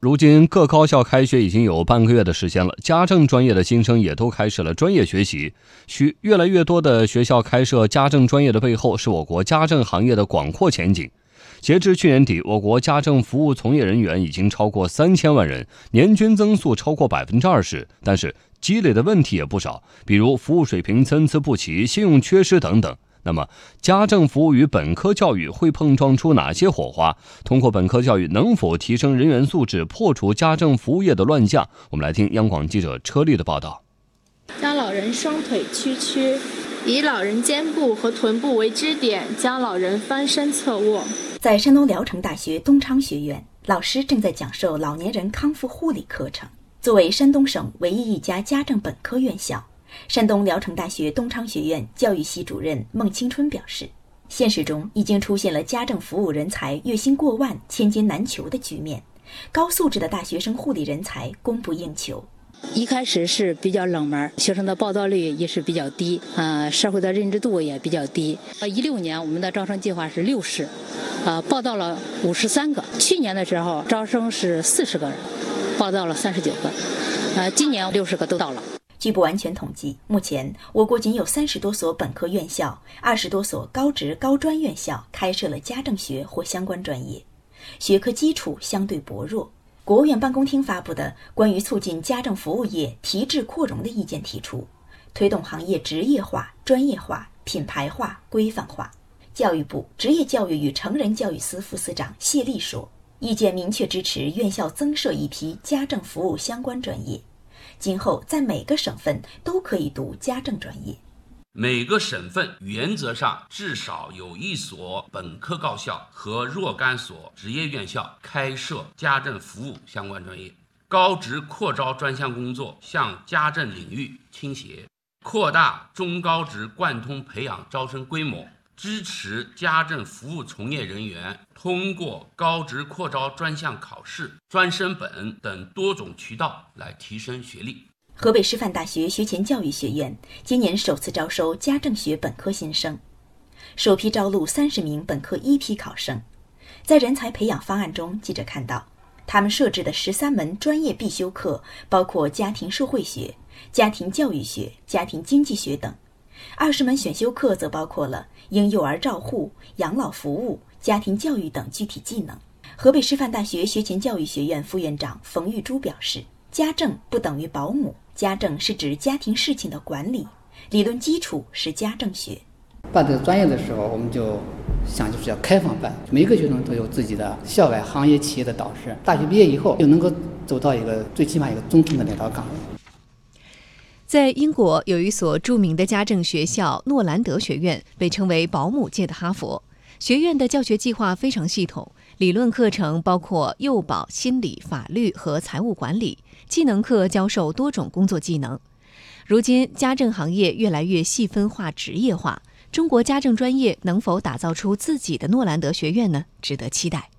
如今各高校开学已经有半个月的时间了，家政专业的新生也都开始了专业学习。许越来越多的学校开设家政专业的背后，是我国家政行业的广阔前景。截至去年底，我国家政服务从业人员已经超过三千万人，年均增速超过百分之二十。但是积累的问题也不少，比如服务水平参差不齐、信用缺失等等。那么，家政服务与本科教育会碰撞出哪些火花？通过本科教育，能否提升人员素质，破除家政服务业的乱象？我们来听央广记者车丽的报道。将老人双腿屈曲，以老人肩部和臀部为支点，将老人翻身侧卧。在山东聊城大学东昌学院，老师正在讲授老年人康复护理课程。作为山东省唯一一家家政本科院校。山东聊城大学东昌学院教育系主任孟青春表示，现实中已经出现了家政服务人才月薪过万、千金难求的局面，高素质的大学生护理人才供不应求。一开始是比较冷门，学生的报到率也是比较低，呃，社会的认知度也比较低。呃，一六年我们的招生计划是六十，呃，报到了五十三个。去年的时候招生是四十个人，报到了三十九个，呃，今年六十个都到了。据不完全统计，目前我国仅有三十多所本科院校、二十多所高职高专院校开设了家政学或相关专业，学科基础相对薄弱。国务院办公厅发布的《关于促进家政服务业提质扩容的意见》提出，推动行业职业化、专业化、品牌化、规范化。教育部职业教育与成人教育司副司长谢丽说，意见明确支持院校增设一批家政服务相关专业。今后在每个省份都可以读家政专业。每个省份原则上至少有一所本科高校和若干所职业院校开设家政服务相关专业。高职扩招专项工作向家政领域倾斜，扩大中高职贯通培养招生规模。支持家政服务从业人员通过高职扩招专项考试、专升本等多种渠道来提升学历。河北师范大学学前教育学院今年首次招收家政学本科新生，首批招录三十名本科一批考生。在人才培养方案中，记者看到，他们设置的十三门专业必修课包括家庭社会学、家庭教育学、家庭经济学等。二十门选修课则包括了婴幼儿照护、养老服务、家庭教育等具体技能。河北师范大学学前教育学院副院长冯玉珠表示：“家政不等于保姆，家政是指家庭事情的管理，理论基础是家政学。”办这个专业的时候，我们就想就是要开放办，每个学生都有自己的校外行业企业的导师。大学毕业以后，就能够走到一个最起码一个中层的领导岗位。在英国有一所著名的家政学校——诺兰德学院，被称为“保姆界的哈佛”。学院的教学计划非常系统，理论课程包括幼保、心理、法律和财务管理；技能课教授多种工作技能。如今，家政行业越来越细分化、职业化，中国家政专业能否打造出自己的诺兰德学院呢？值得期待。